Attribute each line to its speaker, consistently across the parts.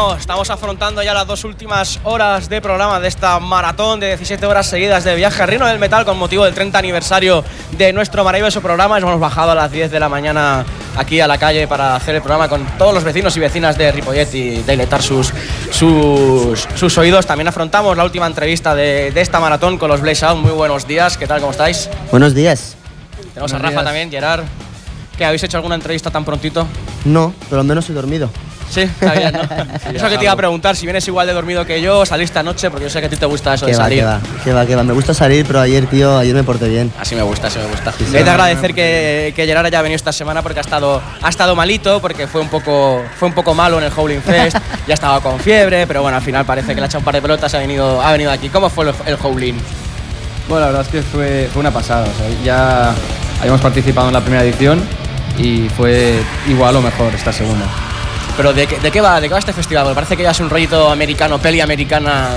Speaker 1: Estamos afrontando ya las dos últimas horas de programa de esta maratón de 17 horas seguidas de viaje a Rino del Metal con motivo del 30 aniversario de nuestro maravilloso programa. Hemos bajado a las 10 de la mañana aquí a la calle para hacer el programa con todos los vecinos y vecinas de Ripollet y dilatar sus, sus, sus oídos. También afrontamos la última entrevista de, de esta maratón con los Blaze Out. Muy buenos días, ¿qué tal? ¿Cómo estáis?
Speaker 2: Buenos días.
Speaker 1: Tenemos a Rafa también, Gerard. ¿Qué, habéis hecho alguna entrevista tan prontito?
Speaker 2: No, pero al menos he dormido.
Speaker 1: Sí, está bien, ¿no? eso que te iba a preguntar, si vienes igual de dormido que yo, saliste anoche, porque yo sé que a ti te gusta eso de
Speaker 2: va,
Speaker 1: salir.
Speaker 2: que va, que va, que va. Me gusta salir, pero ayer, tío, ayer me porté bien.
Speaker 1: Así me gusta, así me gusta.
Speaker 2: sí.
Speaker 1: He de agradecer que, que Gerard haya venido esta semana porque ha estado, ha estado malito, porque fue un, poco, fue un poco malo en el Howling Fest, ya estaba con fiebre, pero bueno, al final parece que le ha echado un par de pelotas y ha venido, ha venido aquí. ¿Cómo fue el, el Howling?
Speaker 3: Bueno, la verdad es que fue, fue una pasada. o sea, ya habíamos participado en la primera edición y fue igual o mejor esta segunda.
Speaker 1: Pero ¿de, qué- de qué va, ¿de qué va este festival? Parece que ya es un rollito americano, peli americana.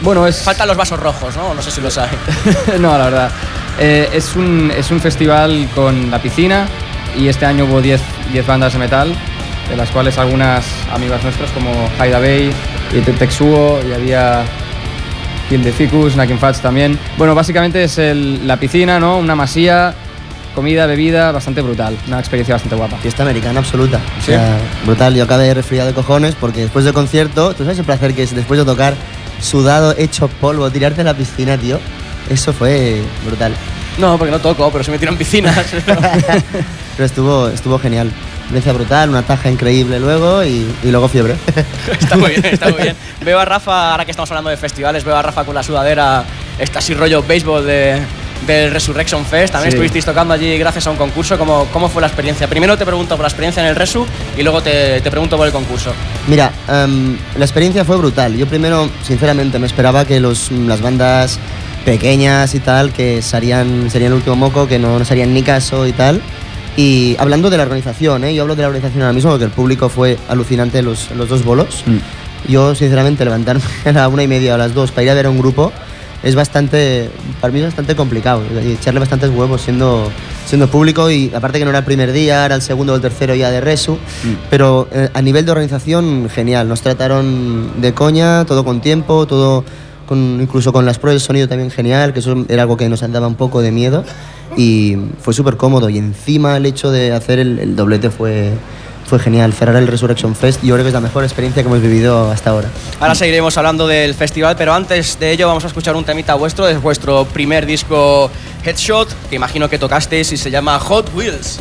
Speaker 3: Bueno, es.
Speaker 1: Faltan los vasos rojos, ¿no? No sé si lo sabes.
Speaker 3: no, la verdad. Eh, es, un, es un festival con la piscina y este año hubo 10 10 bandas de metal, de las cuales algunas amigas nuestras como Haida Bay y Te- Texuo y había Kill the Ficus, Knacking Fats también. Bueno, básicamente es el- la piscina, ¿no? Una masía, comida, bebida, bastante brutal. Una experiencia bastante guapa.
Speaker 2: Fiesta americana absoluta. O sea, brutal. Yo acabé resfriado de cojones porque después del concierto, tú sabes el placer que es después de tocar, sudado, hecho polvo, tirarte a la piscina, tío. Eso fue brutal.
Speaker 1: No, porque no toco, pero se me tiran piscinas.
Speaker 2: Pero estuvo, estuvo genial. Experiencia brutal, una taja increíble luego y, y luego fiebre.
Speaker 1: está muy bien, está muy bien. Veo a Rafa, ahora que estamos hablando de festivales, veo a Rafa con la sudadera, esta así rollo béisbol de, del Resurrection Fest. También
Speaker 3: Sí.
Speaker 1: estuvisteis tocando allí gracias a un concurso. ¿Cómo, ¿Cómo fue la experiencia? Primero te pregunto por la experiencia en el Resu y luego te, te pregunto por el concurso.
Speaker 2: Mira, em, la experiencia fue brutal. Yo primero, sinceramente, me esperaba que los, las bandas pequeñas y tal, que serían, serían el último moco, que no nos harían ni caso y tal. Y hablando de la organización, ¿eh? yo hablo de la organización ahora mismo, porque el público fue alucinante los, los dos bolos. Yo, sinceramente, levantarme a la una y media o a las dos para ir a ver a un grupo es bastante, para mí es bastante complicado. y echarle bastantes huevos siendo, siendo público y aparte que no era el primer día, era el segundo o el tercero ya de Resu. Pero eh, a nivel de organización, genial. Nos trataron de coña, todo con tiempo, todo con, incluso con las pruebas de sonido también genial, que eso era algo que nos daba un poco de miedo. Y fue súper cómodo. Y encima el hecho de hacer el, el doblete fue, fue genial. Cerrar el Resurrection Fest, yo creo que es la mejor experiencia que hemos vivido hasta ahora.
Speaker 1: Ahora seguiremos hablando del festival, pero antes de ello vamos a escuchar un temita vuestro, es vuestro primer disco Headshot, que imagino que tocasteis y se llama Hot Wheels.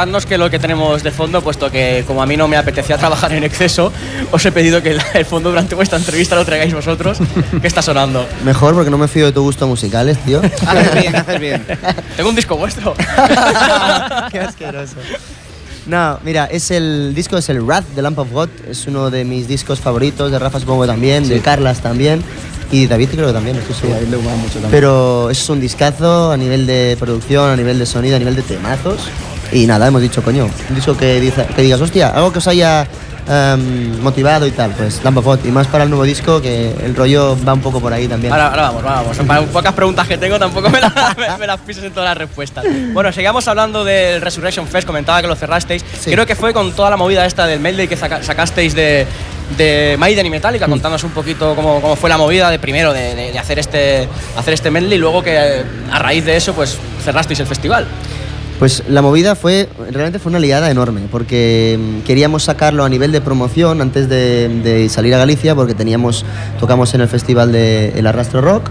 Speaker 1: Que lo que tenemos de fondo, puesto que como a mí no me apetecía trabajar en exceso, os he pedido que el, fondo durante vuestra entrevista lo traigáis vosotros. ¿Qué está sonando?
Speaker 2: Mejor porque no me fío de tu gusto musicales, tío.
Speaker 4: Haces bien, haces bien.
Speaker 1: Tengo un disco vuestro.
Speaker 2: Qué asqueroso. No, mira, es el disco es el Wrath de Lamp of God, es uno de mis discos favoritos, de Rafa supongo también, de Carlas también y David creo que también, estoy seguro.
Speaker 3: le gusta mucho también.
Speaker 2: Pero es un discazo a nivel de producción, a nivel de sonido, a nivel de temazos. Y nada, hemos dicho, coño, un disco que, dice- que digas, hostia, algo que os haya em, motivado y tal, pues Lamp of God. Y más para el nuevo disco, que el rollo va un poco por ahí también.
Speaker 1: Ahora, ahora vamos, vamos. Para pocas preguntas que tengo, tampoco me, la- me- me las pises en todas las respuestas. Bueno, sigamos hablando del Resurrection Fest. Comentaba que lo cerrasteis.
Speaker 2: Sí.
Speaker 1: Creo que fue con toda la movida esta del medley que saca- sacasteis de, de Maiden y Metallica. Contándonos un poquito cómo, cómo fue la movida de primero de, de- de hacer, este, hacer este medley y luego que eh, a raíz de eso pues cerrasteis el festival.
Speaker 2: Pues la movida fue, realmente fue una liada enorme, porque mm, queríamos sacarlo a nivel de promoción antes de, de salir a Galicia, porque teníamos, tocamos en el festival de El Arrastro Rock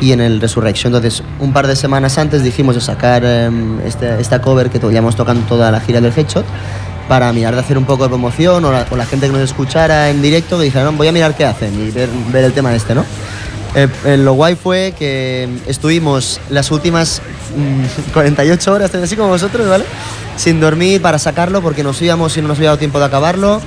Speaker 2: y en el Resurrection. Entonces, un par de semanas antes dijimos de sacar em, este- esta cover que llevamos tocando toda la gira del Headshot, para mirar de hacer un poco de promoción o la, o la gente que nos escuchara en directo que dijeran, voy a mirar qué hacen y ver, ver el tema este, ¿no? Eh, eh, lo guay fue que estuvimos las últimas mm, 48 horas, así como vosotros, ¿vale? Sin dormir para sacarlo porque nos íbamos y no nos había dado tiempo de acabarlo.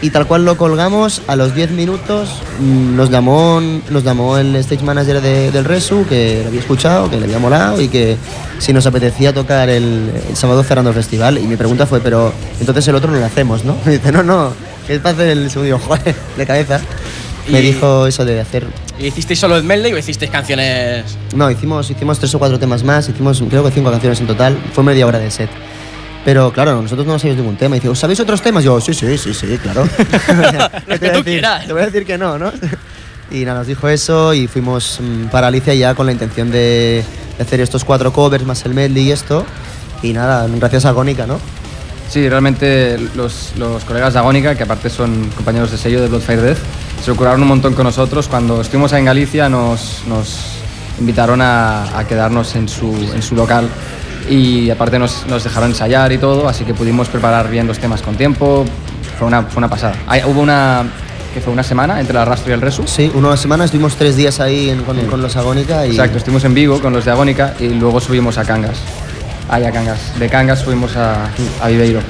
Speaker 2: Y tal cual lo colgamos, a los 10 minutos mm, nos llamó, nos llamó el stage manager de- del Resu, que lo había escuchado, que le había molado y que si nos apetecía tocar el, sábado cerrando el festival. Y mi pregunta fue, pero entonces el otro no lo hacemos, ¿no? Y dice, no, no, es para hacer el segundo. Joder, de cabeza. Me
Speaker 1: Y-
Speaker 2: dijo eso de hacer
Speaker 1: ¿Y hicisteis solo el medley o hicisteis canciones?
Speaker 2: no, hicimos, hicimos tres o cuatro temas más, hicimos creo que cinco canciones en total, fue media hora de set. Pero claro, nosotros no sabíamos ningún tema. Y dice, ¿os sabéis otros temas? Yo, sí, sí, sí, sí, claro. ¿Qué
Speaker 1: que
Speaker 2: te voy a
Speaker 1: tú quieras.
Speaker 2: Te voy a decir que no, ¿no? Y nada, nos dijo eso y fuimos mm, para Alicia ya con la intención de, de hacer estos cuatro covers más el medley y esto. Y nada, gracias a Agónica, ¿no?
Speaker 3: Sí, realmente los, los colegas de Agónica, que aparte son compañeros de sello de Bloodfire Death, se ocurrieron un montón con nosotros. Cuando estuvimos en Galicia nos, nos invitaron a, a quedarnos en su, en su local y aparte nos, nos dejaron ensayar y todo, así que pudimos preparar bien los temas con tiempo. Fue una, fue una pasada. Hay- hubo una, que fue una semana entre el arrastro y el resu.
Speaker 2: Sí, una semana estuvimos tres días ahí en- con, con los Agónica y...
Speaker 3: Exacto, estuvimos en Vigo con los de Agónica y luego subimos a Cangas. Ahí a Cangas. De Cangas fuimos a, a Viveiro.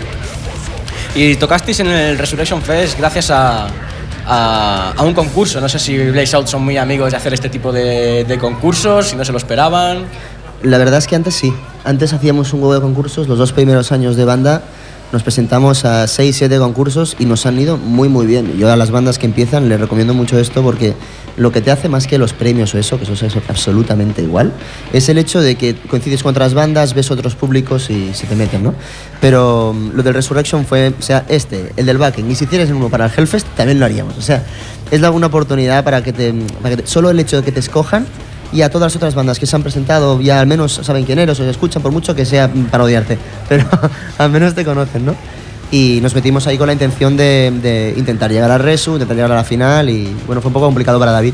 Speaker 1: Y tocasteis en el Resurrection Fest gracias a, a, a un concurso. No sé si Blaze Out son muy amigos de hacer este tipo de, de concursos, si no se lo esperaban.
Speaker 2: La verdad es que antes sí. Antes hacíamos un huevo de concursos. Los dos primeros años de banda nos presentamos a 6, 7 concursos y nos han ido muy, muy bien. Yo a las bandas que empiezan les recomiendo mucho esto porque lo que te hace más que los premios o eso, que eso es absolutamente igual, es el hecho de que coincides con otras bandas, ves otros públicos y se te meten, ¿no? Pero mm, lo del Resurrection fue, o sea, este, el del Backen, y si hicieras uno para el Hellfest, también lo haríamos. O sea, es una oportunidad para que te, para que te- solo el hecho de que te escojan y a todas las otras bandas que se han presentado ya al menos saben quién eres o se escuchan por mucho que sea mm, para odiarte, pero al menos te conocen, ¿no? Y nos metimos ahí con la intención de, de intentar llegar al Resu, intentar llegar a la final y bueno, fue un poco complicado para David.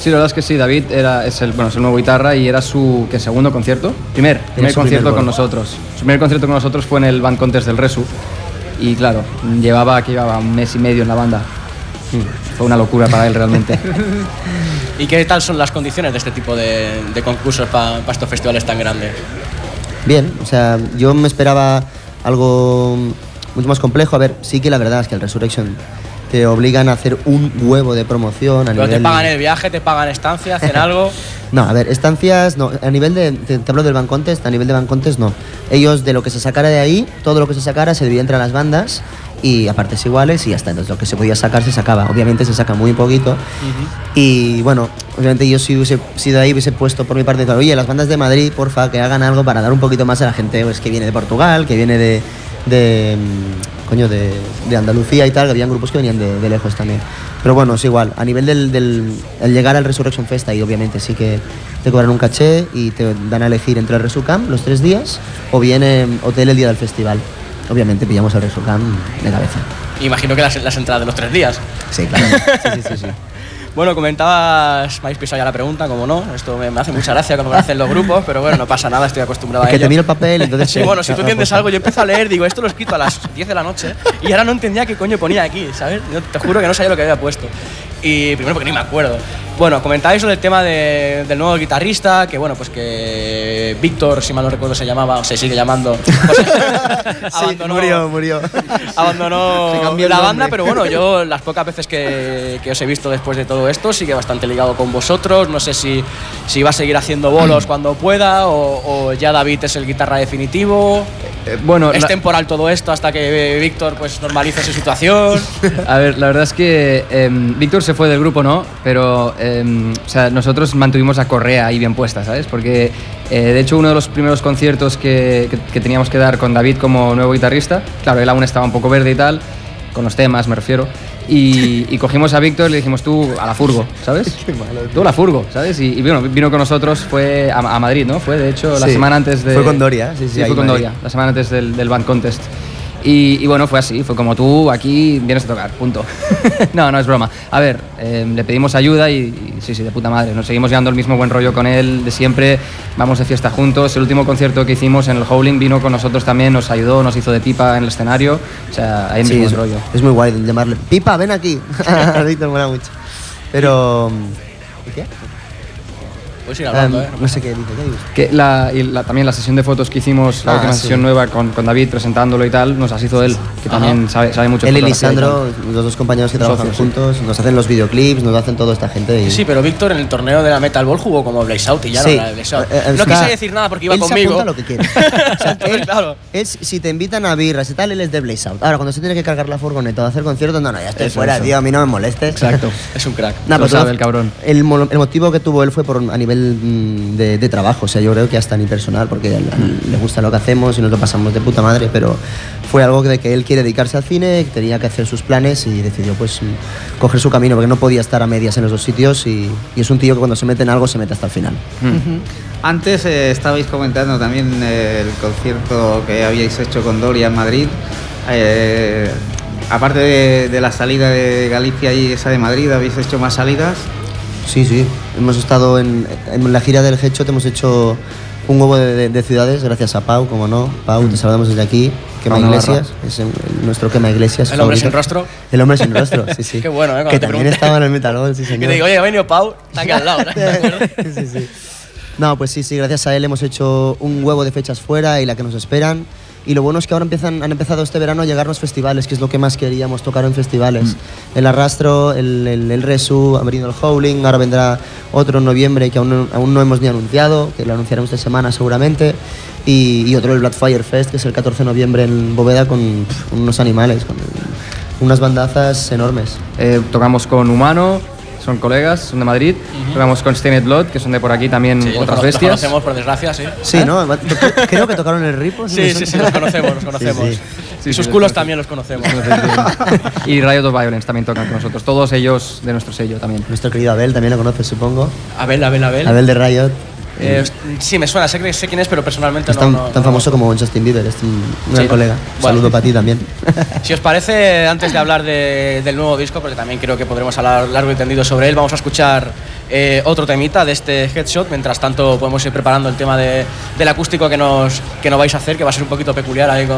Speaker 3: Sí, la verdad es que sí, David era, es, el, bueno, es el nuevo guitarra y era su ¿qué, segundo concierto. Primer, primer concierto
Speaker 2: primer
Speaker 3: con nosotros. Su primer concierto con nosotros fue en el Band Contest del Resu. Y claro, llevaba, que llevaba un mes y medio en la banda. Fue una locura para él realmente.
Speaker 1: ¿Y qué tal son las condiciones de este tipo de, de concursos para estos festivales tan grandes?
Speaker 2: Bien, o sea, yo me esperaba algo mucho más complejo. A ver, sí que la verdad es que el Resurrection te obligan a hacer un huevo de promoción a
Speaker 1: Pero te
Speaker 2: nivel...
Speaker 1: pagan el viaje, te pagan estancia, hacen algo.
Speaker 2: No, a ver, estancias, no. A nivel de. Te, te hablo del Van Contest, a nivel de Van Contest, no. Ellos, de lo que se sacara de ahí, todo lo que se sacara se dividía entre las bandas y a partes iguales y hasta. Entonces, lo que se podía sacar se sacaba. Obviamente se saca muy poquito. Y bueno, obviamente yo si hubiese sido ahí, hubiese puesto por mi parte, claro, oye, las bandas de Madrid, porfa, que hagan algo para dar un poquito más a la gente pues, que viene de Portugal, que viene de. de mm, coño, de, de Andalucía y tal, que habían grupos que venían de, de lejos también. Pero bueno, es igual. A nivel del, del el llegar al Resurrection Fest, ahí obviamente sí que te cobran un caché y te dan a elegir entre el Resucam los tres días o bien eh, hotel el día del festival. Obviamente pillamos el Resucam de cabeza.
Speaker 1: Imagino que las, las entradas de los tres días.
Speaker 2: Sí, claro. Sí, sí, sí. sí.
Speaker 1: Bueno, comentabas, me habéis pisado ya la pregunta, como no. Esto me, me hace mucha gracia cuando me lo hacen los grupos, pero bueno, no pasa nada, estoy acostumbrado a
Speaker 2: que
Speaker 1: ello.
Speaker 2: te miro el papel, entonces.
Speaker 1: Sí, bueno, si tú entiendes algo, yo empiezo a leer, digo, esto lo he escrito a las 10 de la noche y ahora no entendía qué coño ponía aquí, ¿sabes? Yo te juro que no sabía lo que había puesto. Y primero porque ni me acuerdo. Bueno, comentabais sobre el tema de- del nuevo guitarrista, que bueno, pues que Víctor, si mal no recuerdo, se llamaba, o se sigue llamando. pues,
Speaker 2: Sí, murió, murió.
Speaker 1: abandonó la banda, pero bueno, yo las pocas veces que, que os he visto después de todo esto, sigue bastante ligado con vosotros. No sé si, si va a seguir haciendo bolos cuando pueda o, o ya David es el guitarra definitivo.
Speaker 3: Eh, bueno,
Speaker 1: es
Speaker 3: la-
Speaker 1: temporal todo esto hasta que eh, Víctor pues normalice su situación.
Speaker 3: A ver, la verdad es que em, Víctor se fue del grupo, ¿no? Pero em, o sea, nosotros mantuvimos a Correa ahí bien puesta, ¿sabes? Porque eh, de hecho uno de los primeros conciertos que, que- que teníamos que dar con David como nuevo guitarrista, claro, él aún estaba un poco verde y tal, con los temas me refiero, y, y cogimos a Víctor y le dijimos tú a la furgo, ¿sabes? tú a la furgo, ¿sabes? Y, y bueno, vino con nosotros, fue a, a Madrid, ¿no? Fue de hecho la
Speaker 2: Sí,
Speaker 3: semana antes de...
Speaker 2: fue con Doria, sí, sí,
Speaker 3: fue con
Speaker 2: Madrid.
Speaker 3: Doria la semana antes del, del Band Contest. Y, y bueno, fue así, fue como tú aquí vienes a tocar, punto. no, no es broma. A ver, eh, le pedimos ayuda y, y sí, sí, de puta madre. Nos seguimos llevando el mismo buen rollo con él de siempre. Vamos de fiesta juntos. El último concierto que hicimos en el Howling vino con nosotros también, nos ayudó, nos hizo de pipa en el escenario. O sea, hay
Speaker 2: Sí,
Speaker 3: mismo
Speaker 2: es,
Speaker 3: rollo.
Speaker 2: es muy guay llamarle. Pipa, ven aquí. Víctor mola mucho. Pero. ¿y ¿Qué?
Speaker 1: Puedes ir hablando,
Speaker 2: Em,
Speaker 1: ¿eh?
Speaker 2: no sé qué dice.
Speaker 3: Que la, y la- también la sesión de fotos que hicimos, la
Speaker 2: Ah,
Speaker 3: última
Speaker 2: sí.
Speaker 3: sesión nueva con, con David presentándolo y tal, nos las hizo él, que también sabe, sabe mucho de
Speaker 2: Él y. Lisandro, los dos compañeros que trabajan
Speaker 3: Socios, sí.
Speaker 2: juntos, nos hacen los videoclips, nos hacen toda esta gente. Y...
Speaker 1: Sí, pero Víctor en el torneo de la Metal Ball jugó como Blaze Out y ya
Speaker 2: Sí.
Speaker 1: no era de Blaze Out.
Speaker 2: Eh, eh,
Speaker 1: no quise decir nada porque iba
Speaker 2: él
Speaker 1: conmigo.
Speaker 2: apunta lo que quiere. O sea, él
Speaker 1: claro.
Speaker 2: es, si te invitan a birras y tal, él es de Blaze Out. Ahora, cuando se tiene que cargar la furgoneta o hacer conciertos, no, no, ya estoy
Speaker 3: Eso,
Speaker 2: fuera,
Speaker 3: eso.
Speaker 2: tío, a mí no me molestes.
Speaker 3: Exacto.
Speaker 1: Es un crack.
Speaker 2: Nah,
Speaker 3: Lo
Speaker 2: pero
Speaker 3: sabe el cabrón.
Speaker 2: El, el motivo que tuvo él fue por, a nivel mm, de, de trabajo, o sea, yo creo que hasta ni personal, porque a él- a él le gusta lo que hacemos y nos lo pasamos de puta madre, pero fue algo de que él quiere dedicarse al cine, tenía que hacer sus planes y decidió pues mm, coger su camino, porque no podía estar a medias en los dos sitios y, y es un tío que cuando se mete en algo se mete hasta el final.
Speaker 4: Antes eh, estabais comentando también eh, el concierto que habíais hecho con Doria en Madrid. Eh, aparte de, de la salida de Galicia y esa de Madrid, ¿habéis hecho más salidas?
Speaker 2: Sí, sí. Hemos estado en, en la gira del Headshot, hemos hecho un huevo de, de- de ciudades, gracias a Pau, como no. Pau, te saludamos desde aquí. Quema
Speaker 3: Pau.
Speaker 2: Iglesias, es el- nuestro Quema Iglesias.
Speaker 1: El hombre sin
Speaker 2: favorito.
Speaker 1: rostro.
Speaker 2: El hombre sin rostro, sí, sí.
Speaker 1: Qué bueno, ¿eh? Cuando
Speaker 2: Que
Speaker 1: te
Speaker 2: también
Speaker 1: pregunté.
Speaker 2: estaba en el Metalol, sí, señor.
Speaker 1: te digo, oye, ha venido Pau, está aquí al lado. ¿no? ¿Te
Speaker 2: sí, sí. No, pues sí, sí, gracias a él hemos hecho un huevo de fechas fuera y la que nos esperan. Y lo bueno es que ahora empiezan, han empezado este verano a llegarnos festivales, que es lo que más queríamos tocar en festivales. El Arrastro, el, el, el Resu, ha venido el Howling, ahora vendrá otro en noviembre que aún no, aún no hemos ni anunciado, que lo anunciaremos esta semana seguramente. Y, y otro el Blackfire Fest, que es el 14 de noviembre en Bóveda con pf, unos animales, con unas bandazas enormes.
Speaker 3: Eh, tocamos con Humano, son colegas, son de Madrid. Tocamos con Stained Blood, que son de por aquí también
Speaker 1: Sí,
Speaker 3: otras
Speaker 1: cono- los
Speaker 3: bestias.
Speaker 1: conocemos, por desgracia, sí.
Speaker 2: Sí, ¿no? Creo que tocaron el Ripo.
Speaker 1: Sí, sí, sí, los conocemos, los conocemos.
Speaker 2: Sí, sí.
Speaker 1: Y sus culos también los conocemos.
Speaker 3: y Riot of Violence también tocan con nosotros. Todos ellos de nuestro sello también.
Speaker 2: Nuestro querido Abel también lo conoces, supongo.
Speaker 1: Abel, Abel, Abel.
Speaker 2: Abel de Riot.
Speaker 1: Eh, sí, me suena, sé, sé quién es, pero personalmente
Speaker 2: Es
Speaker 1: no,
Speaker 2: tan,
Speaker 1: no-
Speaker 2: tan
Speaker 1: no-
Speaker 2: famoso como Justin Bieber, es un un gran
Speaker 1: Sí.
Speaker 2: colega.
Speaker 1: Bueno.
Speaker 2: Saludo para ti también.
Speaker 1: Si os parece, antes de hablar de- del nuevo disco, porque también creo que podremos hablar largo y tendido sobre él, vamos a escuchar eh, otro temita de este headshot. Mientras tanto, podemos ir preparando el tema de- del acústico que nos, que nos vais a hacer, que va a ser un poquito peculiar ahí con.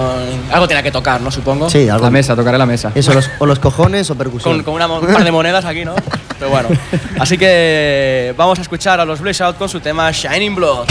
Speaker 1: Algo tiene que tocar, ¿no? Supongo.
Speaker 2: Sí, algo.
Speaker 3: La mesa, tocaré la mesa.
Speaker 2: Eso, los, o los cojones o percusión.
Speaker 1: Con, con una un par de monedas aquí, ¿no? Pero bueno. Así que vamos a escuchar a los Blaze Out con su tema Shining Blood.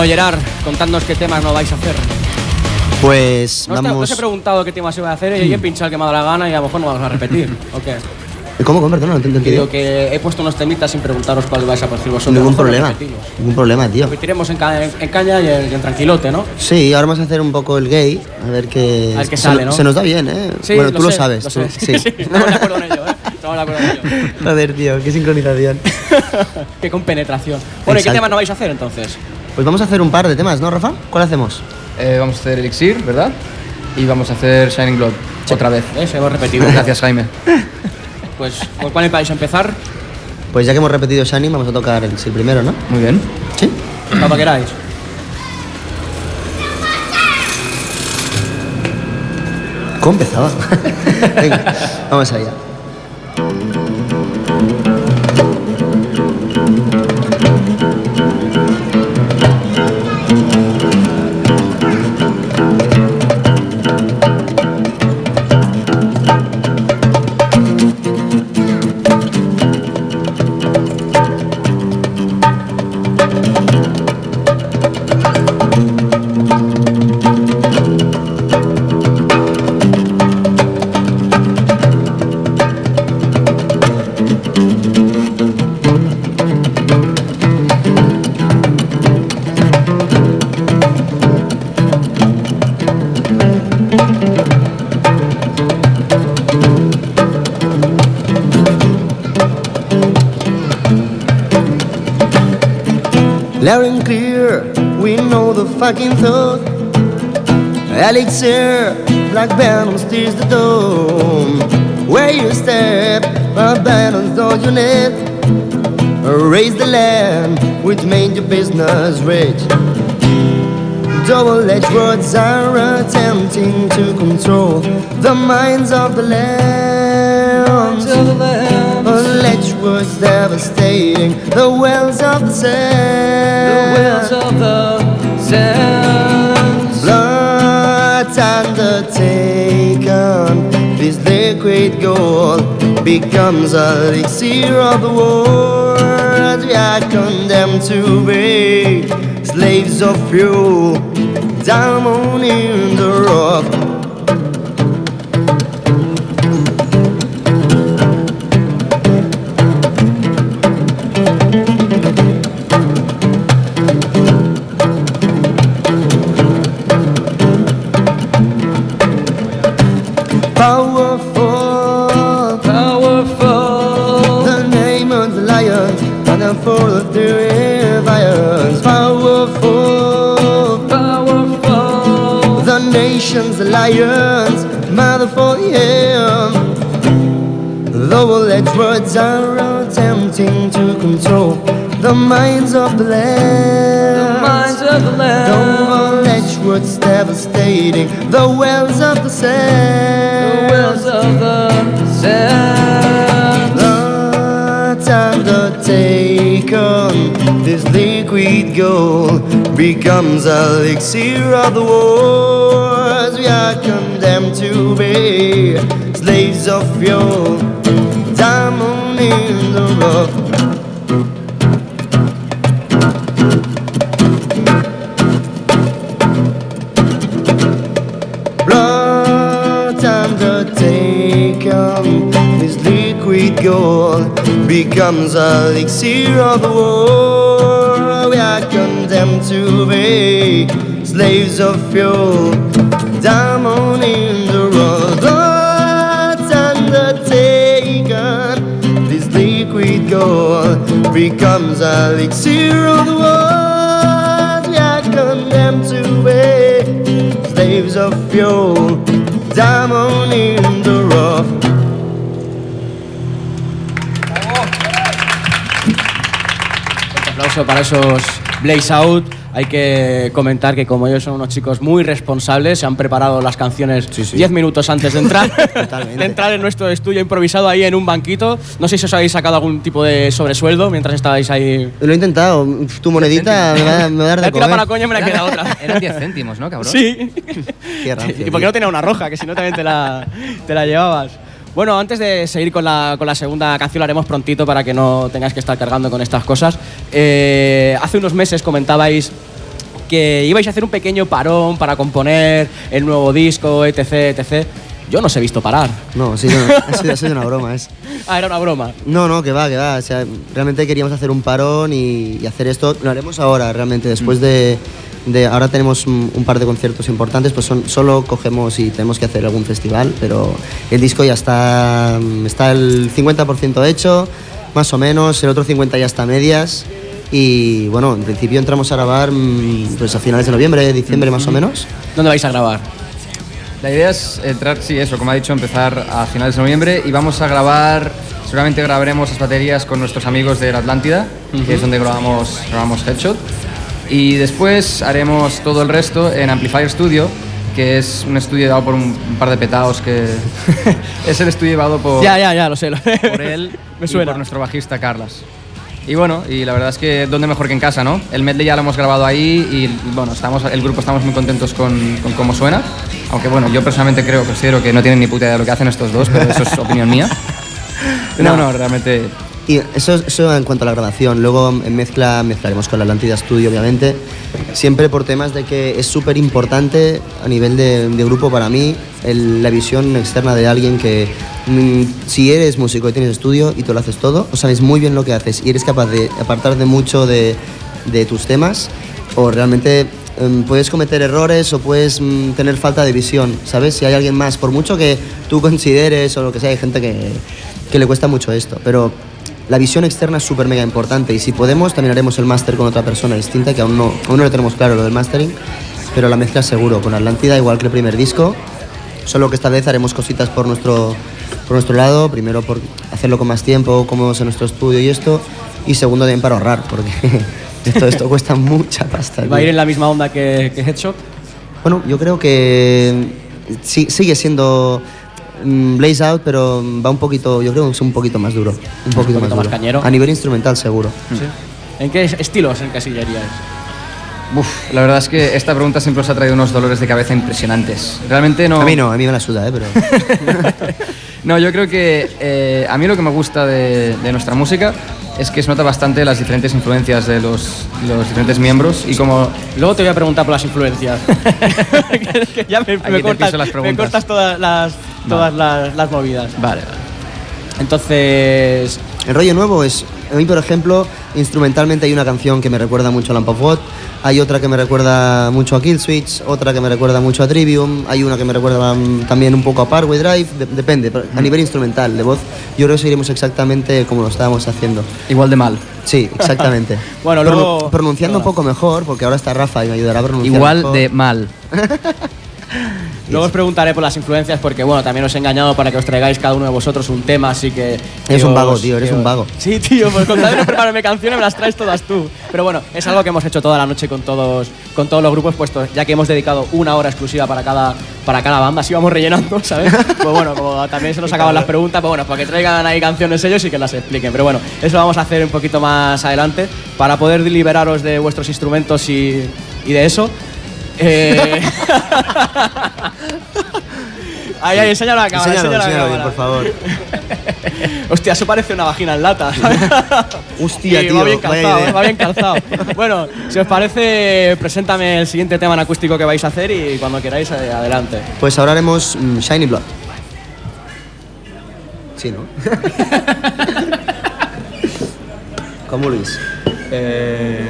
Speaker 1: Bueno, Gerard, contadnos qué temas no vais a hacer.
Speaker 2: Pues
Speaker 1: No, os te-
Speaker 2: vamos.
Speaker 1: os he preguntado qué temas iba a hacer y he pinchado el que me ha dado la gana y a lo mejor no vamos a repetir. ¿O qué?
Speaker 2: ¿Cómo, cómo? Perdón, no te entendido.
Speaker 1: digo que he puesto unos temitas sin preguntaros cuál vais a partir vosotros.
Speaker 2: Ningún
Speaker 1: lo
Speaker 2: problema. Ningún problema, tío.
Speaker 1: Repetiremos en, ca- en- en caña y en, en tranquilote, ¿no?
Speaker 2: Sí, ahora vamos a hacer un poco el gay, a ver qué.
Speaker 1: A ver qué
Speaker 2: se,
Speaker 1: sale,
Speaker 2: no-
Speaker 1: ¿no?
Speaker 2: se nos da bien, ¿eh?
Speaker 1: Sí,
Speaker 2: bueno, tú lo
Speaker 1: sé,
Speaker 2: sabes.
Speaker 1: Lo
Speaker 2: tú-
Speaker 1: sé.
Speaker 2: sí.
Speaker 1: Estamos de acuerdo en ello, ¿eh? Estamos de acuerdo en ello.
Speaker 2: Joder, tío, qué sincronización.
Speaker 1: qué compenetración. Bueno, ¿y qué temas no vais a hacer entonces?
Speaker 2: Pues vamos a hacer un par de temas, ¿no, Rafa? ¿Cuál hacemos?
Speaker 3: Eh, vamos a hacer Elixir, ¿verdad? Y vamos a hacer Shining Blood otra vez.
Speaker 1: ¿Ves? Hemos repetido.
Speaker 3: Gracias, Jaime.
Speaker 1: Pues, ¿por cuál vais a empezar?
Speaker 2: Pues ya que hemos repetido Shining, vamos a tocar el, el primero, ¿no?
Speaker 3: Muy bien.
Speaker 2: Sí.
Speaker 1: Cuando queráis.
Speaker 2: ¿Cómo empezaba? Venga, vamos allá. Loud and clear, we know the fucking thought. Elixir, black venom steers the dome. Where you step, balance all you need. raise the land which made your business rich. Double-edged words are attempting to control the minds of the land. Devastating the wells of the sand. The wells of the sand. Blood undertaken. This liquid gold becomes a elixir of the world. We are condemned to be slaves of fuel, diamond in the rough. Double-edged words are attempting to control the minds of the land. The minds of the land. Double-edged words devastating the wells of the sand. The wells of the sand. Blood undertaken. This liquid gold becomes a elixir of the wars. We are condemned to be slaves of fuel. Becomes a elixir of the war. We are condemned to be slaves of fuel. Diamond in the road. Blood undertaken. This liquid gold becomes a elixir of the war. We are condemned to be slaves of fuel, diamond in the rough.
Speaker 1: Para esos Blaze Out. Hay que comentar que como ellos son unos chicos muy responsables, se han preparado las canciones 10 minutos antes de entrar, de entrar en nuestro estudio improvisado ahí en un banquito. No sé si os habéis sacado algún tipo de sobresueldo mientras estabais ahí.
Speaker 2: Lo he intentado. Tu monedita me va, me va a dar
Speaker 1: La
Speaker 2: de
Speaker 1: he tirado para la
Speaker 2: comer.
Speaker 1: coña y me la queda otra.
Speaker 3: Eran 10 céntimos, ¿no, cabrón?
Speaker 1: Sí.
Speaker 2: Qué rancio,
Speaker 1: ¿Y por qué no tenía una roja? Que si no también te la, te la llevabas. Bueno, antes de seguir con la, con la segunda canción, lo haremos prontito para que no tengáis que estar cargando con estas cosas. Eh, hace unos meses comentabais que ibais a hacer un pequeño parón para componer el nuevo disco, etc, etc. Yo no os he visto parar.
Speaker 2: No, sí, no, ha sido, ha sido una broma. Es.
Speaker 1: Ah, era una broma.
Speaker 2: No, no, que va, que va. O sea, realmente queríamos hacer un parón y, y hacer esto. Lo haremos ahora, realmente. Después de, de- Ahora tenemos un, un par de conciertos importantes, pues son, solo cogemos y tenemos que hacer algún festival, pero el disco ya está, está el 50% hecho, más o menos. El otro 50% ya está a medias. Y bueno, en principio entramos a grabar mm, pues a finales de noviembre, diciembre más o menos.
Speaker 1: ¿Dónde vais a grabar?
Speaker 3: La idea es entrar, sí, eso, como ha dicho, empezar a finales de noviembre y vamos a grabar, seguramente grabaremos las baterías con nuestros amigos de la Atlántida, que es donde grabamos, grabamos Headshot. Y después haremos todo el resto en Amplifier Studio, que es un estudio llevado por un, un par de petados que es el estudio llevado por,
Speaker 1: Ya, ya, ya, lo sé. lo-
Speaker 3: por él
Speaker 1: Me
Speaker 3: y
Speaker 1: suena.
Speaker 3: por nuestro bajista Carlas. Y bueno, y la verdad es que dónde mejor que en casa, ¿no? El medley ya lo hemos grabado ahí y bueno, estamos, el grupo estamos muy contentos con, con cómo suena. Aunque bueno, yo personalmente creo, considero que no tienen ni puta idea de lo que hacen estos dos, pero eso es opinión mía. No, no, realmente
Speaker 2: Y eso, eso en cuanto a la grabación. Luego en mezcla mezclaremos con la Atlántida Studio, obviamente. Siempre por temas de que es súper importante a nivel de, de grupo para mí el- la visión externa de alguien que mm, si eres músico y tienes estudio y tú lo haces todo, o sabes muy bien lo que haces y eres capaz de apartarte mucho de, de tus temas o realmente em, puedes cometer errores o puedes mm, tener falta de visión, ¿sabes? Si hay alguien más, por mucho que tú consideres o lo que sea, hay gente que, que le cuesta mucho esto, pero la visión externa es súper mega importante y si podemos también haremos el máster con otra persona distinta que aún no, aún no lo tenemos claro lo del mastering, pero la mezcla seguro, con Atlántida igual que el primer disco, solo que esta vez haremos cositas por nuestro, por nuestro lado, primero por hacerlo con más tiempo, cómo es en nuestro estudio y esto, y segundo también para ahorrar, porque esto, esto cuesta mucha pasta.
Speaker 1: ¿Va a ir en la misma onda que, que Headshot?
Speaker 2: Bueno, yo creo que sí- sigue siendo Blaze Out, pero va un poquito, yo creo que es un poquito más duro. Un poquito,
Speaker 1: poquito más
Speaker 2: duro.
Speaker 1: cañero.
Speaker 2: A nivel instrumental, seguro.
Speaker 1: Sí. ¿En qué estilos encasillaríais?
Speaker 3: Uf, la verdad es que esta pregunta siempre os ha traído unos dolores de cabeza impresionantes. Realmente no.
Speaker 2: A mí no, a mí me la suda, ¿eh? pero
Speaker 3: No, yo creo que eh, a mí lo que me gusta de, de nuestra música es que se nota bastante las diferentes influencias de los, los diferentes miembros y como
Speaker 1: Luego te voy a preguntar por las influencias. Que- ya me, me cortas,
Speaker 3: las
Speaker 1: me cortas todas las, todas las, las movidas.
Speaker 3: Vale,
Speaker 1: Entonces,
Speaker 2: el rollo nuevo es, a mí por ejemplo, instrumentalmente hay una canción que me recuerda mucho a Lamp of God, hay otra que me recuerda mucho a Killswitch, otra que me recuerda mucho a Trivium, hay una que me recuerda mm, también un poco a Parkway Drive, de- depende, pero a nivel instrumental, de voz, yo creo que seguiremos exactamente como lo estábamos haciendo.
Speaker 3: igual de mal.
Speaker 2: Sí, exactamente.
Speaker 1: Bueno, luego-
Speaker 2: pronunciando un poco mejor, porque ahora está Rafa y me ayudará a pronunciar
Speaker 3: Igual
Speaker 2: mejor.
Speaker 3: de mal.
Speaker 1: luego os preguntaré por las influencias porque, bueno, también os he engañado para que os traigáis cada uno de vosotros un tema, así que...
Speaker 2: Eres un vago, tío, eres un vago.
Speaker 1: Sí, tío, pues con no prepararme canciones me las traes todas tú. Pero bueno, es algo que hemos hecho toda la noche con todos, con todos los grupos, puesto ya que hemos dedicado una hora exclusiva para cada, para cada banda, así vamos rellenando, ¿sabes? Pues bueno, como también se nos acaban las preguntas, pues bueno, para que traigan ahí canciones ellos y que las expliquen. Pero bueno, eso lo vamos a hacer un poquito más adelante para poder liberaros de vuestros instrumentos y, y de eso. Eh... Ahí, ahí, enséñalo a la cámara,
Speaker 2: Enséñalo,
Speaker 1: enséñalo
Speaker 2: enséñalo bien, por favor.
Speaker 1: Hostia, eso parece una vagina en lata.
Speaker 2: Hostia,
Speaker 1: Y
Speaker 2: tío,
Speaker 1: Va bien calzado, va bien calzado. Bueno, si os parece, preséntame el siguiente tema en acústico que vais a hacer y cuando queráis, eh, adelante.
Speaker 2: Pues ahora haremos mm, Shiny Blood. Sí, ¿no? ¿Cómo Luis?
Speaker 1: Eh,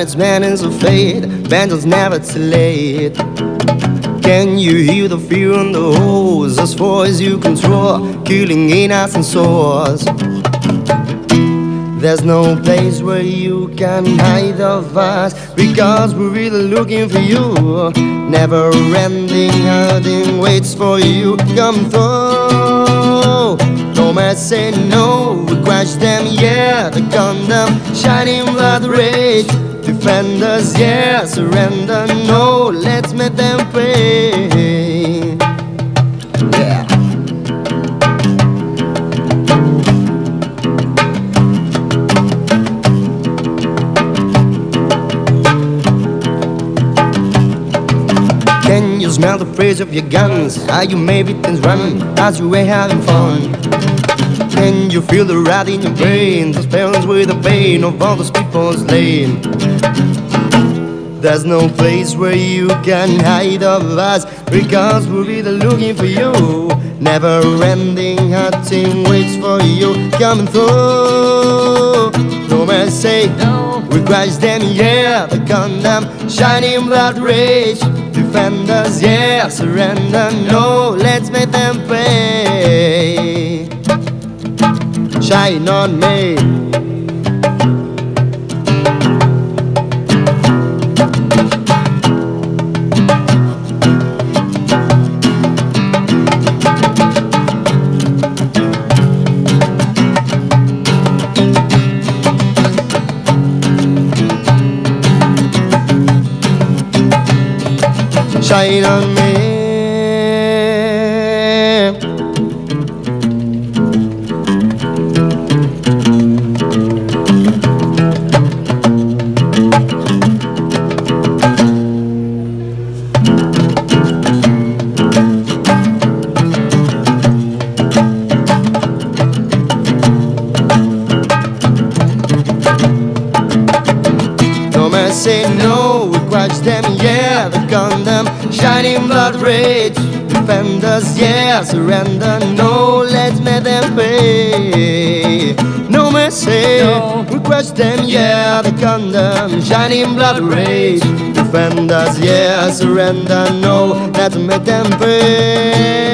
Speaker 2: hate? The planet's man is a fate. Battle's never too late. Can you hear the fear in the holes? As far as you control, killing innocent souls. There's no place where you can hide of us because we're really looking for you. Never ending hurting waits for you. Come through. No man say no. We crush them, yeah. The condom shining blood rage. Defenders, yeah. Surrender, no. Let's make them pay. Yeah. Can you smell the praise of your guns? How you made things run as you were having fun? Can you feel the wrath in your brain? Spells with the pain of all those people slain. There's no place where you can hide of us because we'll be really looking for you. Never ending hunting waits for you coming through. No say no. We crash them, yeah. The condemn shining blood rage. Defenders, yeah. Surrender, no. Let's make them pay. Shine on me. shine on me. Watch them, yeah, the Gundam, shining blood rage. Defend us, yeah, surrender, no, let's make them pay. No mercy, we watch them, yeah, the Gundam, shining blood rage. Defend us, yeah, surrender, no, let's make them pay.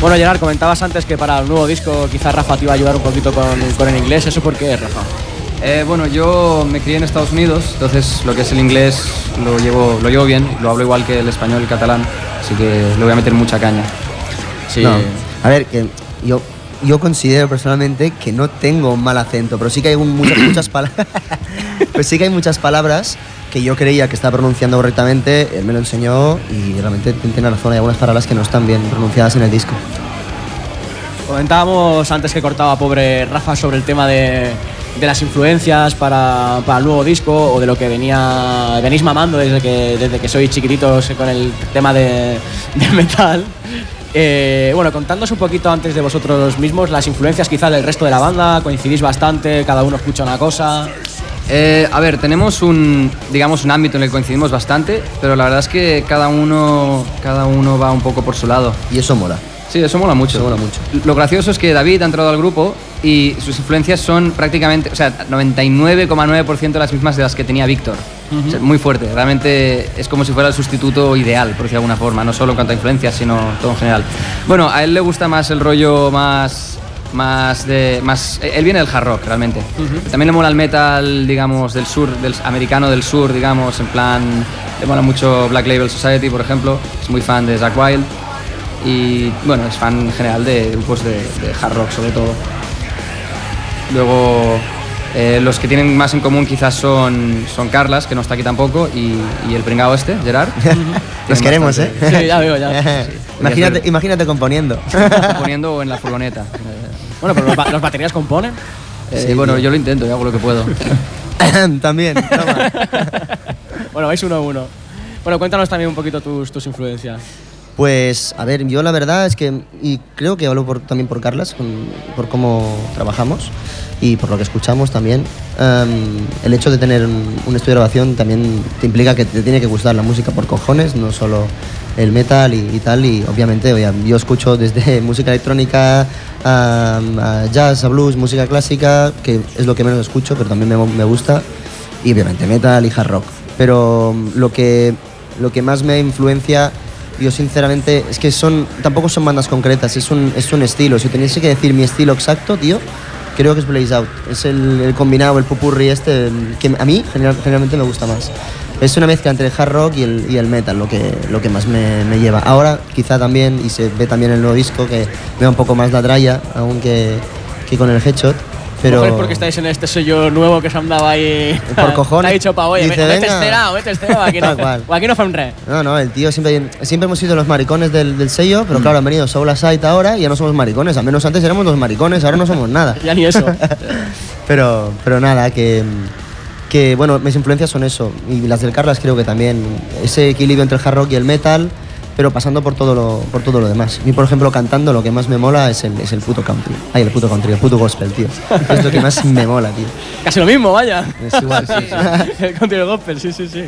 Speaker 1: Bueno, Gerard, comentabas antes que para el nuevo disco quizás Rafa te iba a ayudar un poquito con, con el inglés. ¿Eso por qué, Rafa?
Speaker 3: Eh, bueno, yo me crié en Estados Unidos, entonces lo que es el inglés lo llevo, lo llevo bien, lo hablo igual que el español y el catalán, así que le voy a meter mucha caña.
Speaker 1: Sí.
Speaker 2: No, a ver, que yo, yo considero personalmente que no tengo un mal acento, pero sí que hay un- muchas, muchas palabras. pues sí que hay muchas palabras que yo creía que estaba pronunciando correctamente, él me lo enseñó y realmente tiene razón, hay algunas palabras que no están bien pronunciadas en el disco.
Speaker 1: Comentábamos antes que cortaba pobre Rafa sobre el tema de, de las influencias para, para el nuevo disco o de lo que venía venís mamando desde que, desde que sois chiquititos con el tema de, del metal. Eh, bueno, contándonos un poquito antes de vosotros mismos, las influencias quizás del resto de la banda, coincidís bastante, cada uno escucha una cosa.
Speaker 3: Eh, a ver, tenemos un, digamos, un ámbito en el que coincidimos bastante, pero la verdad es que cada uno, cada uno va un poco por su lado.
Speaker 2: Y eso mola.
Speaker 3: Sí, eso mola mucho.
Speaker 2: Eso mola mucho.
Speaker 3: Lo gracioso es que David ha entrado al grupo y sus influencias son prácticamente, o sea, 99,9% las mismas de las que tenía Víctor. O sea, muy fuerte, realmente es como si fuera el sustituto ideal, por decirlo de alguna forma, no solo en cuanto a influencias, sino todo en general. Bueno, a él le gusta más el rollo más más de más él viene del hard rock realmente también le mola el metal digamos del sur del americano del sur digamos en plan le mola mucho Black Label Society por ejemplo es muy fan de Zack Wild y bueno, es fan en general de grupos de, de hard rock sobre todo. Luego, eh, los que tienen más en común quizás son, son Carlas, que no está aquí tampoco, y, y el pringao este, Gerard.
Speaker 2: Los queremos,
Speaker 3: bastante-
Speaker 2: ¿eh?
Speaker 1: Sí, ya veo, ya.
Speaker 2: imagínate, imagínate componiendo.
Speaker 3: Poniendo en la furgoneta.
Speaker 1: Bueno, pero los, ba- los baterías componen.
Speaker 3: eh, bueno, yo lo intento, yo hago lo que puedo.
Speaker 2: También.
Speaker 1: Bueno, vais uno a uno. Bueno, cuéntanos también un poquito tus, tus influencias.
Speaker 2: Pues, a ver, yo la verdad es que, y creo que hablo por- también por Carlas, por cómo trabajamos y por lo que escuchamos también. em, el hecho de tener un, un estudio de grabación también te implica que te tiene que gustar la música por cojones, no solo el metal y, tal. Y obviamente, oye, yo escucho desde música electrónica a, a jazz, a blues, música clásica, que es lo que menos escucho, pero también me, me gusta. Y obviamente metal y hard rock. Pero lo que, lo que más me influencia yo sinceramente, es que son, tampoco son bandas concretas, es un, es un estilo. Si tuviese que decir mi estilo exacto, tío, creo que es Blaze Out. Es el, el combinado, el pupurri este, el que a mí general- generalmente me gusta más. Es una mezcla entre el hard rock y el, y el metal, lo que, lo que más me, me lleva. Ahora, quizá también, y se ve también en el nuevo disco, que me da un poco más la tralla, aún que, que con el headshot. Pero
Speaker 1: Pero... es porque estáis en este sello nuevo que se han dado ahí.
Speaker 2: Por cojones.
Speaker 1: Ha dicho pa, oye,
Speaker 2: Dice,
Speaker 1: vete esterao, vete esterao, aquí no, o aquí no fan res.
Speaker 2: No, no, el tío siempre, siempre hemos sido los maricones del, del sello,
Speaker 1: Mm.
Speaker 2: pero claro, han venido Soul Aside ahora y ya no somos maricones. Al menos antes éramos los maricones, ahora no somos nada.
Speaker 1: Ya ni eso.
Speaker 2: Pero, pero nada, que, que bueno, mis influencias son eso. Y las del Carlas creo que también. Ese equilibrio entre el hard rock y el metal, pero pasando por todo lo, por todo lo demás. A mí, por ejemplo, cantando lo que más me mola es el, es el puto country. Ay, el puto country, el puto gospel, tío. Es lo que más me mola, tío.
Speaker 1: Casi lo mismo, vaya.
Speaker 2: Es igual, sí.
Speaker 1: el country del gospel, sí, sí, sí.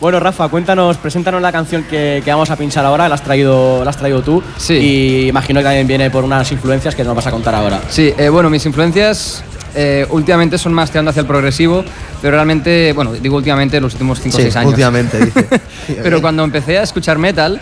Speaker 1: Bueno, Rafa, cuéntanos, preséntanos la canción que, que vamos a pinchar ahora, la has traído, la has traído tú.
Speaker 3: Sí.
Speaker 1: Y imagino que también viene por unas influencias que nos vas a contar ahora.
Speaker 3: Sí, eh, bueno, mis influencias eh, últimamente son más tirando hacia el progresivo, pero realmente, bueno, digo últimamente los últimos 5 o
Speaker 2: Sí,
Speaker 3: 6 años.
Speaker 2: últimamente, dice.
Speaker 3: pero cuando empecé a escuchar metal,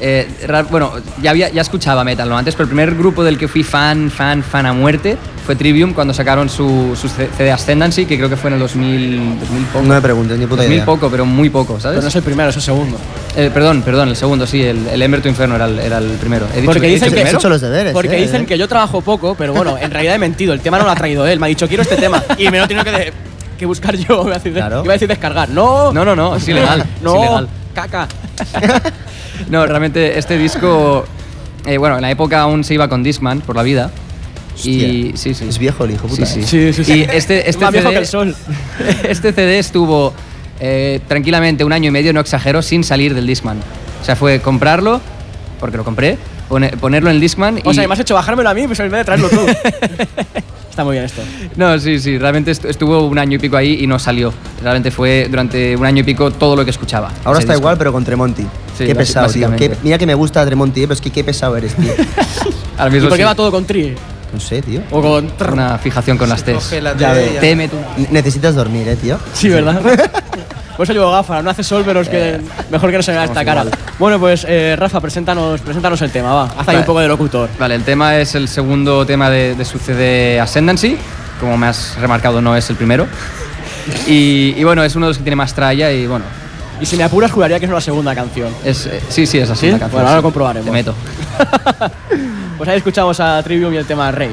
Speaker 3: eh, bueno, ya, había, ya escuchaba metal ¿no? antes, pero el primer grupo del que fui fan, fan, fan a muerte fue Trivium cuando sacaron su, su CD Ascendancy, que creo que fue en el 2000, 2000 poco.
Speaker 2: No me preguntes, ni puta
Speaker 3: 2000
Speaker 2: idea.
Speaker 3: poco, pero muy poco, ¿sabes?
Speaker 1: Pero no es el primero, es el segundo.
Speaker 3: Eh, perdón, perdón, el segundo, sí, el, el Ember to Inferno era el, era el primero. He dicho,
Speaker 1: Porque
Speaker 3: he
Speaker 1: dicen
Speaker 3: dicho
Speaker 1: que-
Speaker 2: hecho los deberes,
Speaker 1: Porque
Speaker 2: eh,
Speaker 1: dicen
Speaker 2: eh.
Speaker 1: que yo trabajo poco, pero bueno, en realidad he mentido. El tema no lo ha traído él. Me ha dicho, quiero este tema. Y me lo he tenido que, de- que buscar yo. Iba a decir,
Speaker 2: Claro.
Speaker 1: iba a decir descargar. No,
Speaker 3: No, no, no, es ilegal, es
Speaker 1: No,
Speaker 3: ilegal.
Speaker 1: caca.
Speaker 3: No, realmente este disco, eh, bueno, en la época aún se iba con Discman por la vida. Y sí, sí.
Speaker 2: Es viejo el hijo puta.
Speaker 3: Sí,
Speaker 2: eh.
Speaker 3: sí.
Speaker 1: Sí, sí, sí.
Speaker 3: Y este, este
Speaker 1: Más viejo
Speaker 3: CD
Speaker 1: que el sol.
Speaker 3: este CD estuvo eh, tranquilamente un año y medio, no exagero, sin salir del Discman. O sea, fue comprarlo, porque lo compré, pone- ponerlo en el Discman
Speaker 1: O
Speaker 3: y...
Speaker 1: sea, y me has hecho bajármelo a mí, pues en vez de traerlo tú. Está muy bien esto.
Speaker 3: No, sí, sí, realmente estu- estuvo un año y pico ahí y no salió. Realmente fue durante un año y pico todo lo que escuchaba.
Speaker 2: Ahora está
Speaker 3: disco.
Speaker 2: igual, pero con Tremonti.
Speaker 3: Sí,
Speaker 2: qué pesado, tío. Qué- mira que me gusta Tremonti, eh, pero es que qué pesado eres, tío.
Speaker 3: Ahora
Speaker 1: ¿Y
Speaker 3: mismo
Speaker 1: por qué
Speaker 3: sí.
Speaker 1: va todo con tri?
Speaker 2: No sé, tío.
Speaker 1: O con.
Speaker 3: Una fijación con las T's.
Speaker 4: Coge la
Speaker 1: Ya
Speaker 4: T y
Speaker 2: Necesitas dormir, eh, tío.
Speaker 1: Sí, ¿verdad? Por eso llevo gafas, no hace sol, pero es que mejor que no se vea esta cara. Bueno, pues eh, Rafa, preséntanos, preséntanos el tema, va. Haz ahí un poco de locutor.
Speaker 3: Vale, el tema es el segundo tema de, de su CD Ascendancy. Como me has remarcado, no es el primero. Y, y bueno, es uno de los que tiene más tralla y bueno,
Speaker 1: Y si me apuras, juraría que es una segunda canción.
Speaker 3: es, eh, sí, sí, es la canción.
Speaker 1: Bueno, ahora
Speaker 3: sí.
Speaker 1: lo comprobaremos.
Speaker 3: Te meto.
Speaker 1: Pues ahí escuchamos a Trivium y el tema Rain.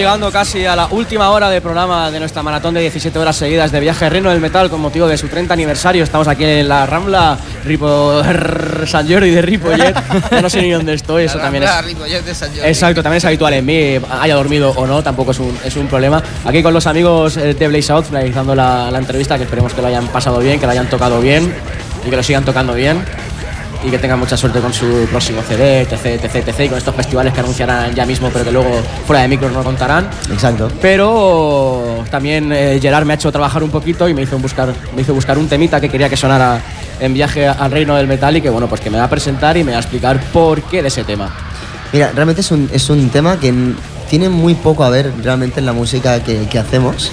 Speaker 1: Llegando casi a la última hora de programa de nuestra maratón de 17 horas seguidas de viaje Reino del Metal con motivo de su 30 aniversario. Estamos aquí en la Rambla Ripo, San Jordi de Ripollet. Yo no sé ni dónde estoy, eso también es. Exacto, también es habitual en mí, haya dormido o no, tampoco es un, es un problema. Aquí con los amigos eh, de Blaze Out, finalizando la, la entrevista, que esperemos que lo hayan pasado bien, que lo hayan tocado bien y que lo sigan tocando bien y que tengan mucha suerte con su próximo CD, etc, etc, etc, y con estos festivales que anunciarán ya mismo, pero que luego fuera de micros no contarán.
Speaker 2: Exacto.
Speaker 1: Pero también eh, Gerard me ha hecho trabajar un poquito y me hizo buscar, me hizo buscar un temita que quería que sonara en viaje al reino del metal y que bueno, pues que me va a presentar y me va a explicar por qué de ese tema.
Speaker 2: Mira, realmente es un, es un tema que tiene muy poco a ver realmente en la música que, que hacemos,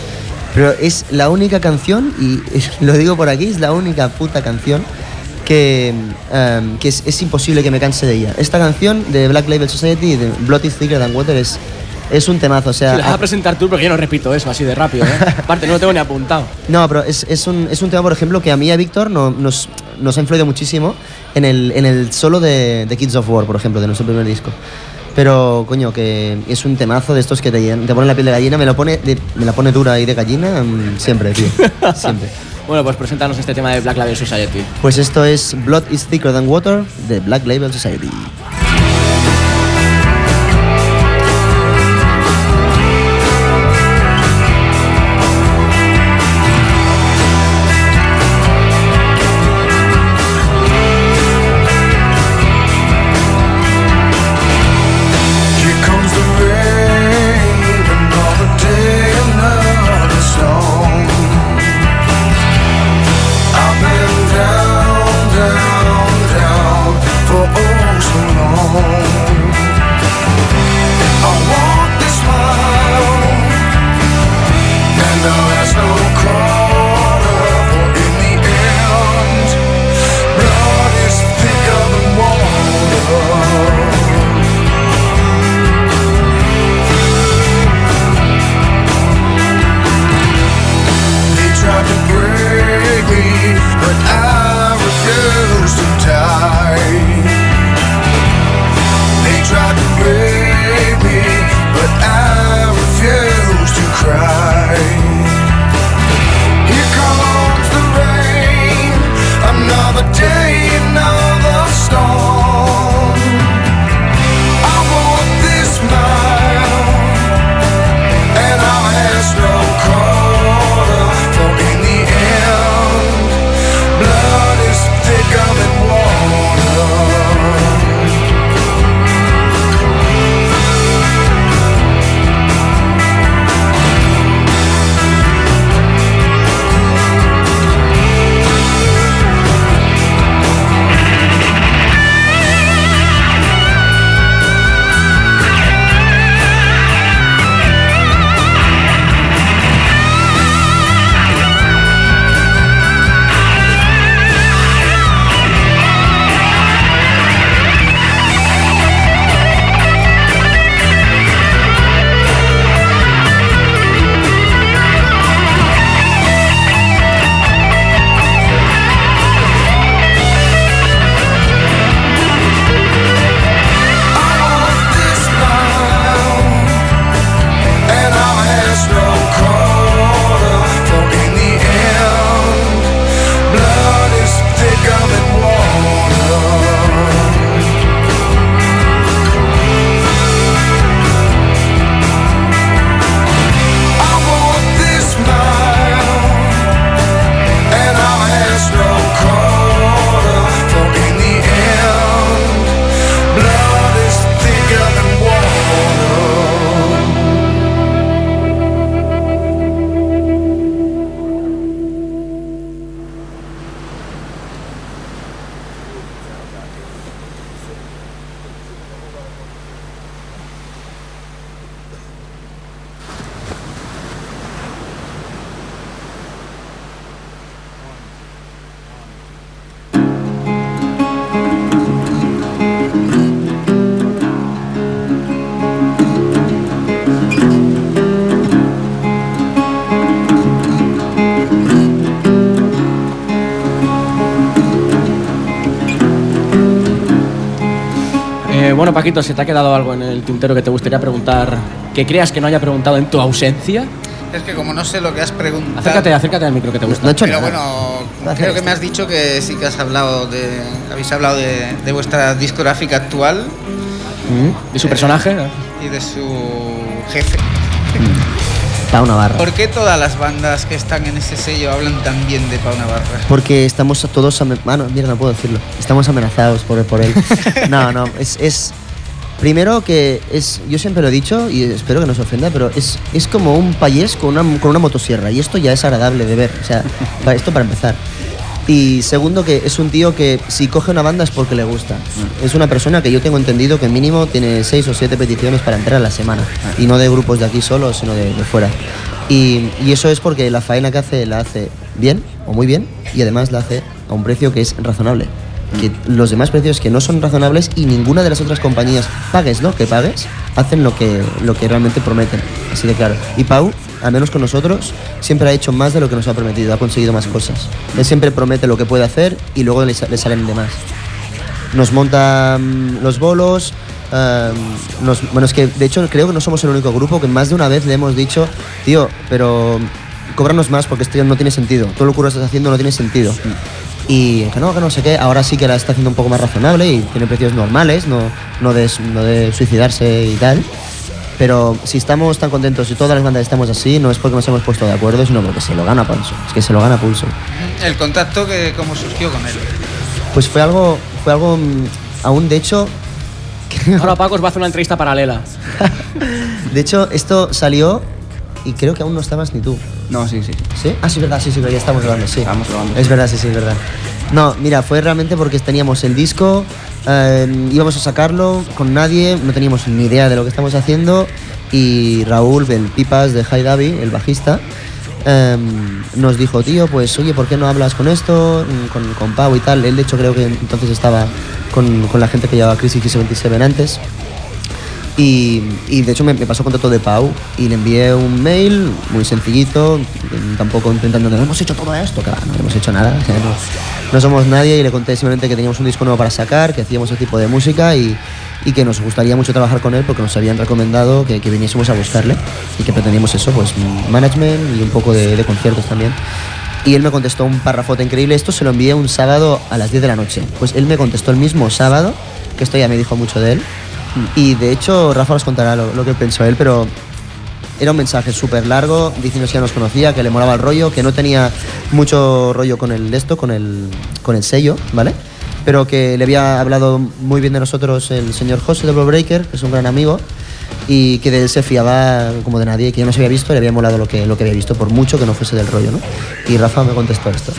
Speaker 2: pero es la única canción, y es- lo digo por aquí, es la única puta canción que, em, que es, es imposible que me canse de ella. Esta canción de Black Label Society, de Blood is Thicker Than Water, es, es un temazo. O sea,
Speaker 1: Si la vas a presentar tú, porque yo no repito eso así de rápido, ¿eh? Aparte, no lo tengo ni apuntado.
Speaker 2: No, pero es, es, un, es un tema, por ejemplo, que a mí y a Víctor no- nos, nos ha influido muchísimo en el, en el solo de, de Kids of War, por ejemplo, de nuestro primer disco. Pero, coño, que es un temazo de estos que te, te ponen la piel de gallina, me, lo pone de- me la pone dura y de gallina mm, siempre, tío. siempre.
Speaker 1: Bueno, pues preséntanos este tema de Black Label Society.
Speaker 2: Pues esto es Blood is Thicker Than Water de Black Label Society.
Speaker 1: Paquito, ¿se te ha quedado algo en el tintero que te gustaría preguntar que creas que no haya preguntado en tu ausencia?
Speaker 4: Es que como no sé lo que has preguntado.
Speaker 1: Acércate, acércate al micro que te gusta.
Speaker 2: No he hecho
Speaker 4: Pero
Speaker 2: nada.
Speaker 4: bueno,
Speaker 2: hacer
Speaker 4: creo que me has dicho que sí que has hablado de. Habéis hablado de, de vuestra discográfica actual
Speaker 2: Mm,
Speaker 1: ¿Y su personaje?
Speaker 4: y de su jefe.
Speaker 2: Pau Navarra.
Speaker 4: ¿Por qué todas las bandas que están en ese sello hablan tan bien de Pau Navarra?
Speaker 2: Porque estamos todos... Ah, no, mira, no puedo decirlo. Estamos amenazados por, por él. no, no, es... es Primero que es, yo siempre lo he dicho y espero que no se ofenda, pero es, es como un payés con una, con una motosierra y esto ya es agradable de ver, o sea, para esto para empezar. Y segundo que es un tío que si coge una banda es porque le gusta. Es una persona que yo tengo entendido que mínimo tiene seis o siete peticiones para entrar a la semana y no de grupos de aquí solo, sino de, de fuera. Y, y eso es porque la faena que hace la hace bien o muy bien y además la hace a un precio que es razonable. Que los demás precios que no son razonables y ninguna de las otras compañías, pagues lo que pagues, hacen lo que, lo que realmente prometen. Así de claro. Y Pau, al menos con nosotros, siempre ha hecho más de lo que nos ha prometido, ha conseguido más cosas. Él siempre promete lo que puede hacer y luego le, sa- le salen de más nos monta mm, los bolos. em, bueno, es que de hecho creo que no somos el único grupo que más de una vez le hemos dicho, tío, pero cóbranos más porque esto no tiene sentido. Todo lo que estás haciendo no tiene sentido. Y que no, que no sé qué. Ahora sí que la está haciendo un poco más razonable y tiene precios normales, no, no, de, no de suicidarse y tal. Pero si estamos tan contentos y todas las bandas estamos así, no es porque nos hemos puesto de acuerdo, sino porque se lo gana a pulso. Es que se lo gana a pulso.
Speaker 4: El contacto que cómo surgió con él.
Speaker 2: Pues fue algo, fue algo mm, aún de hecho
Speaker 1: Ahora Paco os va a hacer una entrevista paralela.
Speaker 2: De hecho, esto salió y creo que aún no estabas ni tú.
Speaker 3: No, sí, sí.
Speaker 2: ¿Sí? Ah, sí, verdad, sí, sí, ya estamos grabando, sí.
Speaker 3: Estamos grabando.
Speaker 2: Es verdad, sí, sí, es verdad. No, mira, fue realmente porque teníamos el disco, eh, íbamos a sacarlo con nadie, no teníamos ni idea de lo que estamos haciendo y Raúl, el Pipas de High Davi, el bajista, eh, nos dijo, tío, pues oye, ¿por qué no hablas con esto, mm, con, con Pau y tal? Él, de hecho, creo que entonces estaba con, con la gente que llevaba Crisis X27 antes. Y, y de hecho me, me pasó contacto de Pau y le envié un mail muy sencillito, tampoco intentando, no hemos hecho todo esto, que va, no hemos hecho nada, o sea, no, no somos nadie y le conté simplemente que teníamos un disco nuevo para sacar, que hacíamos ese tipo de música y, y que nos gustaría mucho trabajar con él porque nos habían recomendado que, que viniésemos a buscarle y que pretendíamos eso, pues management y un poco de, de conciertos también. Y él me contestó un párrafote increíble. Esto se lo envié un sábado a las 10 de la noche. Pues él me contestó el mismo sábado, que esto ya me dijo mucho de él. Y de hecho, Rafa os contará lo, lo que pensó él, pero era un mensaje súper largo, diciendo que ya nos conocía, que le molaba el rollo, que no tenía mucho rollo con el esto, con el, con el sello, ¿vale? Pero que le había hablado muy bien de nosotros el señor José de Breaker, que es un gran amigo, y que de él se fiaba como de nadie, que yo no se había visto, le había molado lo que, lo que había visto, por mucho que no fuese del rollo, ¿no? Y Rafa me contestó esto.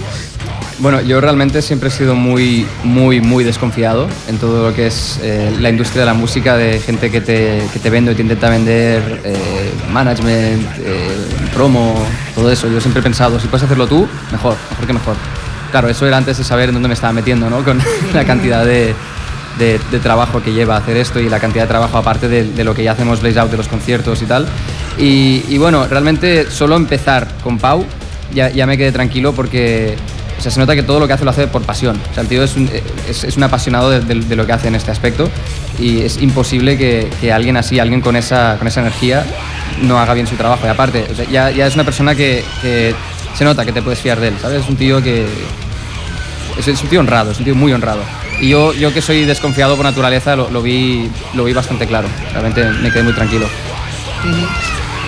Speaker 3: Bueno, yo realmente siempre he sido muy, muy, muy desconfiado en todo lo que es eh, la industria de la música, de gente que te, que te vende o te intenta vender eh, management, eh, promo, todo eso. Yo siempre he pensado, si puedes hacerlo tú, mejor, mejor que mejor. Claro, eso era antes de saber en dónde me estaba metiendo, ¿no? Con la cantidad de, de- trabajo que lleva hacer esto y la cantidad de trabajo aparte de, de lo que ya hacemos Blaze Out de los conciertos y tal. Y, y bueno, realmente solo empezar con Pau ya, ya me quedé tranquilo porque o sea, se nota que todo lo que hace lo hace por pasión. O sea, el tío es un, es, es un apasionado de, lo que hace en este aspecto y es imposible que, que alguien así, alguien con esa, con esa energía, no haga bien su trabajo. Y aparte, ya, ya es una persona que, se nota que te puedes fiar de él, ¿sabes? Es un tío que... Es, un tío honrado, es un tío muy honrado. Y yo, yo que soy desconfiado por naturaleza, lo vi, lo vi bastante claro. Realmente me quedé muy tranquilo.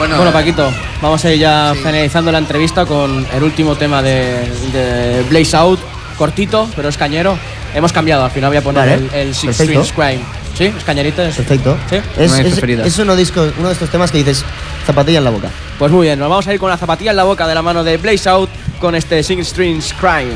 Speaker 4: Bueno,
Speaker 1: Bueno, Paquito, vamos a ir ya finalizando la entrevista con el último tema de, de Blaze Out, cortito, pero es cañero. Hemos cambiado, al final voy a poner
Speaker 2: Vale,
Speaker 1: el, el Six
Speaker 2: perfecto.
Speaker 1: Strings Crime. ¿Sí? ¿Es cañerito? Es-
Speaker 2: Perfecto.
Speaker 1: ¿Sí?
Speaker 2: Es, es- es uno, disco, uno de estos temas que dices zapatilla en la boca.
Speaker 1: Pues muy bien, nos vamos a ir con la zapatilla en la boca de la mano de Blaze Out con este Six Strings Crime.